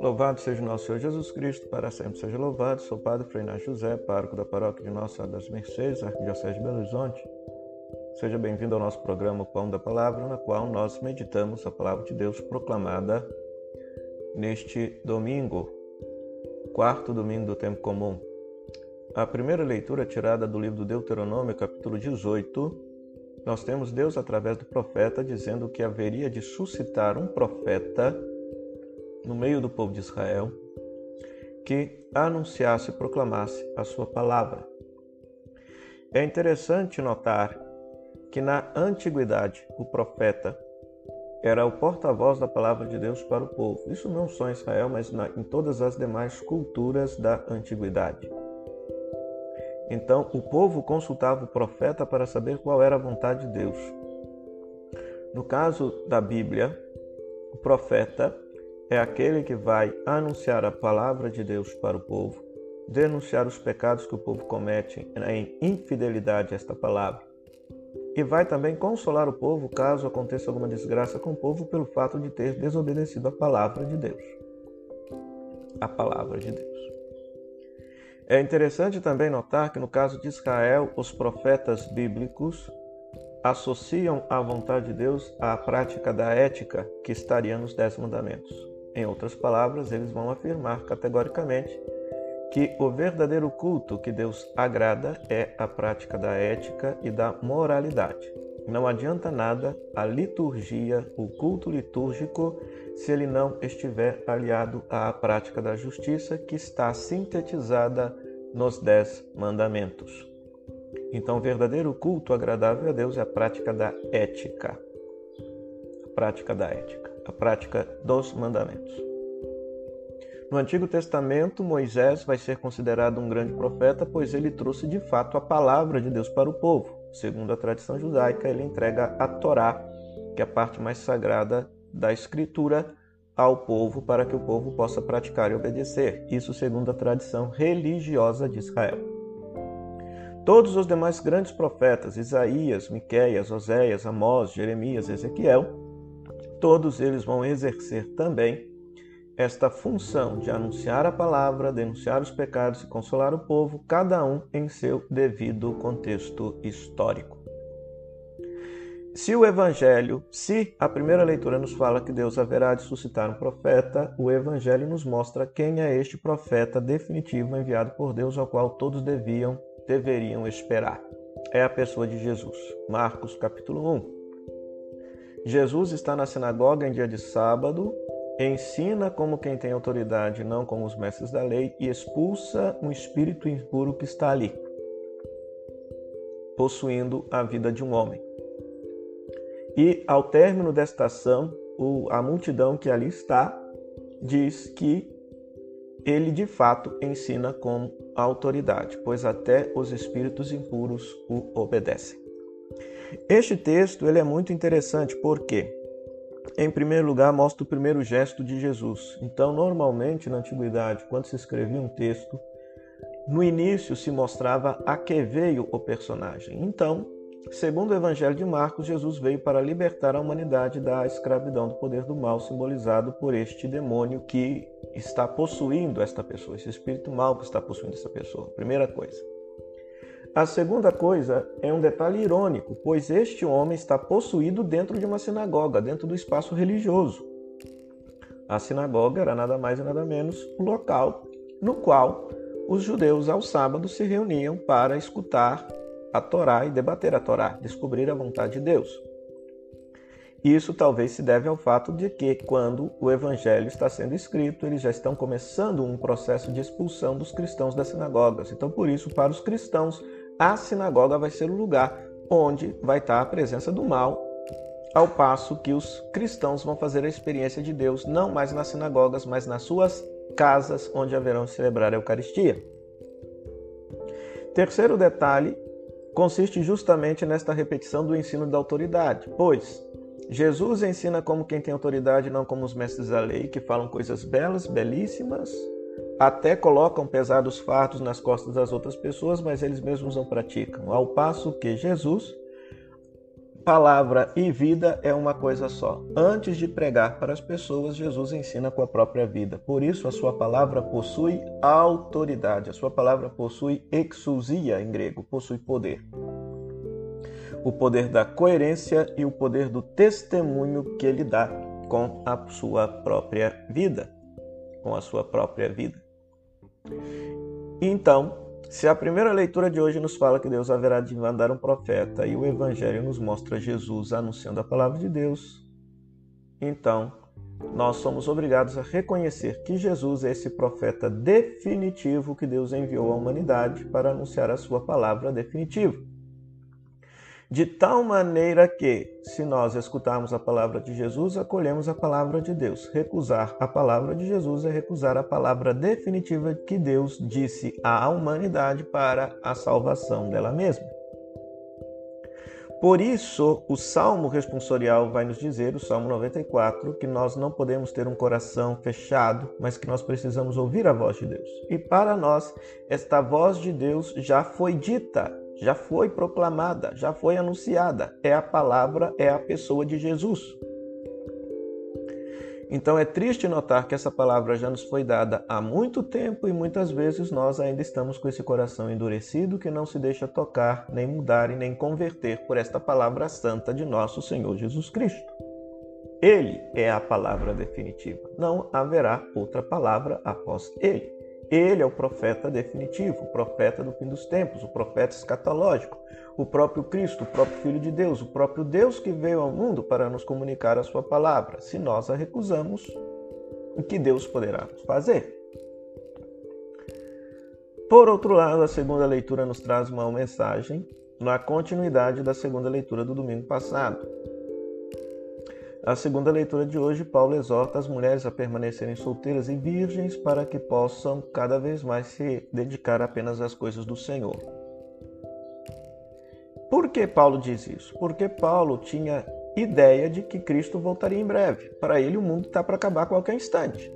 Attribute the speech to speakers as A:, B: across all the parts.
A: Louvado seja o nosso Senhor Jesus Cristo, para sempre seja louvado. Sou Padre Freiná José, pároco da paróquia de Nossa Senhora das Mercês, Arquidiocese de Belo Horizonte. Seja bem-vindo ao nosso programa Pão da Palavra, na qual nós meditamos a palavra de Deus proclamada neste domingo, quarto domingo do tempo comum. A primeira leitura tirada do livro do Deuteronômio, capítulo 18, nós temos Deus através do profeta dizendo que haveria de suscitar um profeta no meio do povo de Israel que anunciasse e proclamasse a sua palavra. É interessante notar que na antiguidade o profeta era o porta-voz da palavra de Deus para o povo. Isso não só em Israel, mas em todas as demais culturas da antiguidade. Então o povo consultava o profeta para saber qual era a vontade de Deus. No caso da Bíblia, o profeta é aquele que vai anunciar a palavra de Deus para o povo, denunciar os pecados que o povo comete em infidelidade a esta palavra. E vai também consolar o povo caso aconteça alguma desgraça com o povo pelo fato de ter desobedecido a palavra de Deus. A palavra de Deus. É interessante também notar que no caso de Israel, os profetas bíblicos associam a vontade de Deus à prática da ética que estaria nos Dez Mandamentos. Em outras palavras, eles vão afirmar categoricamente que o verdadeiro culto que Deus agrada é a prática da ética e da moralidade. Não adianta nada a liturgia, o culto litúrgico, se ele não estiver aliado à prática da justiça que está sintetizada nos Dez Mandamentos. Então, o verdadeiro culto agradável a Deus é a prática da ética. A prática da ética a prática dos mandamentos. No Antigo Testamento, Moisés vai ser considerado um grande profeta, pois ele trouxe de fato a palavra de Deus para o povo. Segundo a tradição judaica, ele entrega a Torá, que é a parte mais sagrada da Escritura, ao povo para que o povo possa praticar e obedecer. Isso segundo a tradição religiosa de Israel. Todos os demais grandes profetas, Isaías, Miqueias, Oséias, Amós, Jeremias, Ezequiel, todos eles vão exercer também esta função de anunciar a palavra, denunciar os pecados e consolar o povo, cada um em seu devido contexto histórico. Se o Evangelho, se a primeira leitura nos fala que Deus haverá de suscitar um profeta, o Evangelho nos mostra quem é este profeta definitivo enviado por Deus ao qual todos deviam, deveriam esperar. É a pessoa de Jesus. Marcos capítulo 1. Jesus está na sinagoga em dia de sábado, ensina como quem tem autoridade, não como os mestres da lei, e expulsa um espírito impuro que está ali, possuindo a vida de um homem. E ao término desta ação, a multidão que ali está diz que ele de fato ensina com autoridade, pois até os espíritos impuros o obedecem. Este texto ele é muito interessante porque, em primeiro lugar, mostra o primeiro gesto de Jesus. Então, normalmente na antiguidade, quando se escrevia um texto, no início se mostrava a que veio o personagem. Então, segundo o Evangelho de Marcos, Jesus veio para libertar a humanidade da escravidão do poder do mal, simbolizado por este demônio que está possuindo esta pessoa, esse espírito mal que está possuindo essa pessoa. Primeira coisa. A segunda coisa é um detalhe irônico, pois este homem está possuído dentro de uma sinagoga, dentro do espaço religioso. A sinagoga era nada mais e nada menos o local no qual os judeus ao sábado se reuniam para escutar a Torá e debater a Torá, descobrir a vontade de Deus. Isso talvez se deve ao fato de que, quando o evangelho está sendo escrito, eles já estão começando um processo de expulsão dos cristãos das sinagogas. Então, por isso, para os cristãos, a sinagoga vai ser o lugar onde vai estar a presença do mal, ao passo que os cristãos vão fazer a experiência de Deus não mais nas sinagogas, mas nas suas casas, onde haverão de celebrar a Eucaristia. Terceiro detalhe consiste justamente nesta repetição do ensino da autoridade, pois Jesus ensina como quem tem autoridade, não como os mestres da lei, que falam coisas belas, belíssimas, até colocam pesados fardos nas costas das outras pessoas, mas eles mesmos não praticam. Ao passo que Jesus palavra e vida é uma coisa só. Antes de pregar para as pessoas, Jesus ensina com a própria vida. Por isso, a sua palavra possui autoridade. A sua palavra possui exousia em grego, possui poder. O poder da coerência e o poder do testemunho que ele dá com a sua própria vida, com a sua própria vida. Então, se a primeira leitura de hoje nos fala que Deus haverá de mandar um profeta e o Evangelho nos mostra Jesus anunciando a palavra de Deus, então nós somos obrigados a reconhecer que Jesus é esse profeta definitivo que Deus enviou à humanidade para anunciar a sua palavra definitiva de tal maneira que, se nós escutarmos a palavra de Jesus, acolhemos a palavra de Deus. Recusar a palavra de Jesus é recusar a palavra definitiva que Deus disse à humanidade para a salvação dela mesma. Por isso, o Salmo responsorial vai nos dizer, o Salmo 94, que nós não podemos ter um coração fechado, mas que nós precisamos ouvir a voz de Deus. E para nós, esta voz de Deus já foi dita já foi proclamada, já foi anunciada. É a palavra, é a pessoa de Jesus. Então é triste notar que essa palavra já nos foi dada há muito tempo e muitas vezes nós ainda estamos com esse coração endurecido que não se deixa tocar, nem mudar e nem converter por esta palavra santa de nosso Senhor Jesus Cristo. Ele é a palavra definitiva. Não haverá outra palavra após ele. Ele é o profeta definitivo, o profeta do fim dos tempos, o profeta escatológico, o próprio Cristo, o próprio Filho de Deus, o próprio Deus que veio ao mundo para nos comunicar a sua palavra. Se nós a recusamos, o que Deus poderá fazer? Por outro lado, a segunda leitura nos traz uma mensagem na continuidade da segunda leitura do domingo passado. A segunda leitura de hoje, Paulo exorta as mulheres a permanecerem solteiras e virgens para que possam cada vez mais se dedicar apenas às coisas do Senhor. Por que Paulo diz isso? Porque Paulo tinha ideia de que Cristo voltaria em breve. Para ele, o mundo está para acabar a qualquer instante.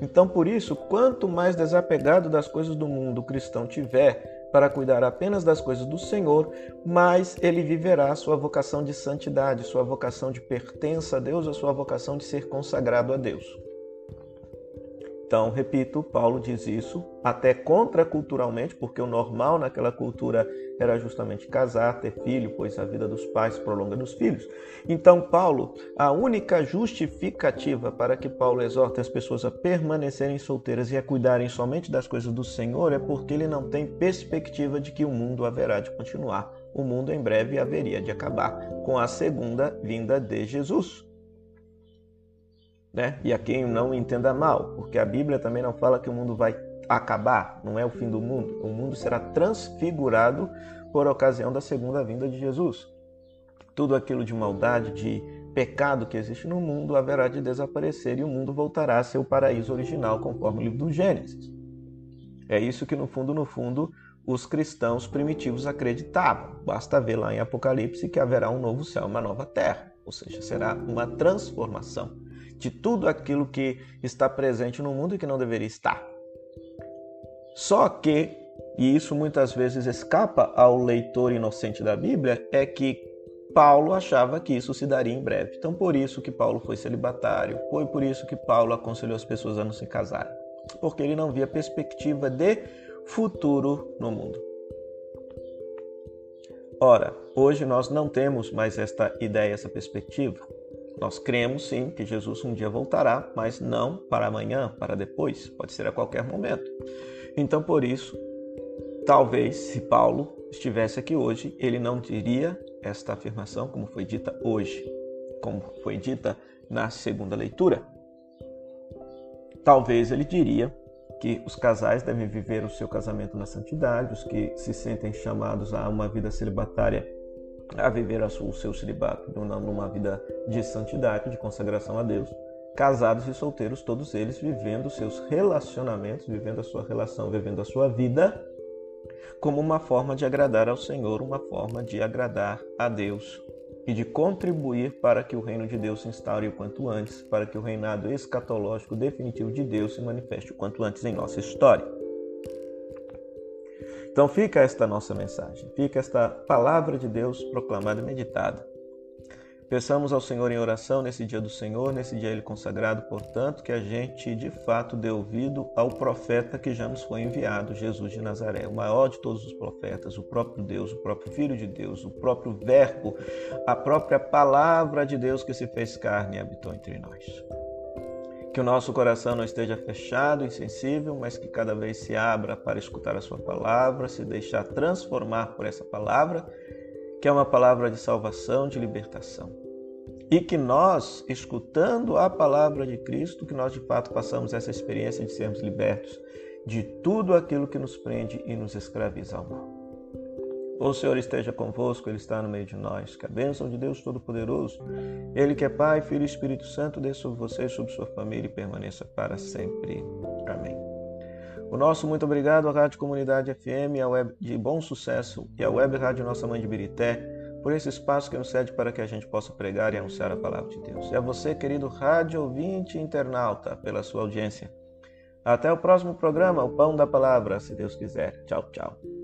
A: Então, por isso, quanto mais desapegado das coisas do mundo o cristão tiver, para cuidar apenas das coisas do Senhor, mas ele viverá sua vocação de santidade, sua vocação de pertença a Deus, a sua vocação de ser consagrado a Deus. Então, repito, Paulo diz isso até contraculturalmente, porque o normal naquela cultura era justamente casar, ter filho, pois a vida dos pais prolonga nos filhos. Então, Paulo, a única justificativa para que Paulo exorte as pessoas a permanecerem solteiras e a cuidarem somente das coisas do Senhor é porque ele não tem perspectiva de que o mundo haverá de continuar. O mundo em breve haveria de acabar com a segunda vinda de Jesus né? E a quem não entenda mal, porque a Bíblia também não fala que o mundo vai acabar, não é o fim do mundo. O mundo será transfigurado por ocasião da segunda vinda de Jesus. Tudo aquilo de maldade, de pecado que existe no mundo haverá de desaparecer e o mundo voltará a ser o paraíso original, conforme o livro do Gênesis. É isso que, no fundo, no fundo, os cristãos primitivos acreditavam. Basta ver lá em Apocalipse que haverá um novo céu, uma nova terra, ou seja, será uma transformação de tudo aquilo que está presente no mundo e que não deveria estar. Só que, e isso muitas vezes escapa ao leitor inocente da Bíblia, é que Paulo achava que isso se daria em breve. Então, por isso que Paulo foi celibatário, foi por isso que Paulo aconselhou as pessoas a não se casarem, porque ele não via perspectiva de futuro no mundo. Ora, hoje nós não temos mais esta ideia, essa perspectiva. Nós cremos sim que Jesus um dia voltará, mas não para amanhã, para depois, pode ser a qualquer momento. Então, por isso, talvez se Paulo estivesse aqui hoje, ele não diria esta afirmação como foi dita hoje, como foi dita na segunda leitura. Talvez ele diria que os casais devem viver o seu casamento na santidade, os que se sentem chamados a uma vida celibatária a viver o seu celibato numa vida de santidade, de consagração a Deus. Casados e solteiros, todos eles vivendo seus relacionamentos, vivendo a sua relação, vivendo a sua vida como uma forma de agradar ao Senhor, uma forma de agradar a Deus e de contribuir para que o reino de Deus se instaure o quanto antes, para que o reinado escatológico definitivo de Deus se manifeste o quanto antes em nossa história. Então fica esta nossa mensagem, fica esta palavra de Deus proclamada e meditada. Peçamos ao Senhor em oração nesse dia do Senhor, nesse dia ele consagrado, portanto, que a gente de fato dê ouvido ao profeta que já nos foi enviado, Jesus de Nazaré, o maior de todos os profetas, o próprio Deus, o próprio Filho de Deus, o próprio Verbo, a própria palavra de Deus que se fez carne e habitou entre nós. Que o nosso coração não esteja fechado, insensível, mas que cada vez se abra para escutar a Sua palavra, se deixar transformar por essa palavra que é uma palavra de salvação, de libertação. E que nós, escutando a palavra de Cristo, que nós de fato passamos essa experiência de sermos libertos de tudo aquilo que nos prende e nos escraviza ao mal. O Senhor esteja convosco, Ele está no meio de nós. Que a bênção de Deus Todo-Poderoso, Ele que é Pai, Filho e Espírito Santo, dê sobre você sobre sua família e permaneça para sempre. Amém. O nosso muito obrigado à Rádio Comunidade FM, à Web de Bom Sucesso e à Web Rádio Nossa Mãe de Birité, por esse espaço que nos cede para que a gente possa pregar e anunciar a palavra de Deus. E a você, querido rádio ouvinte e internauta, pela sua audiência. Até o próximo programa, o Pão da Palavra, se Deus quiser. Tchau, tchau.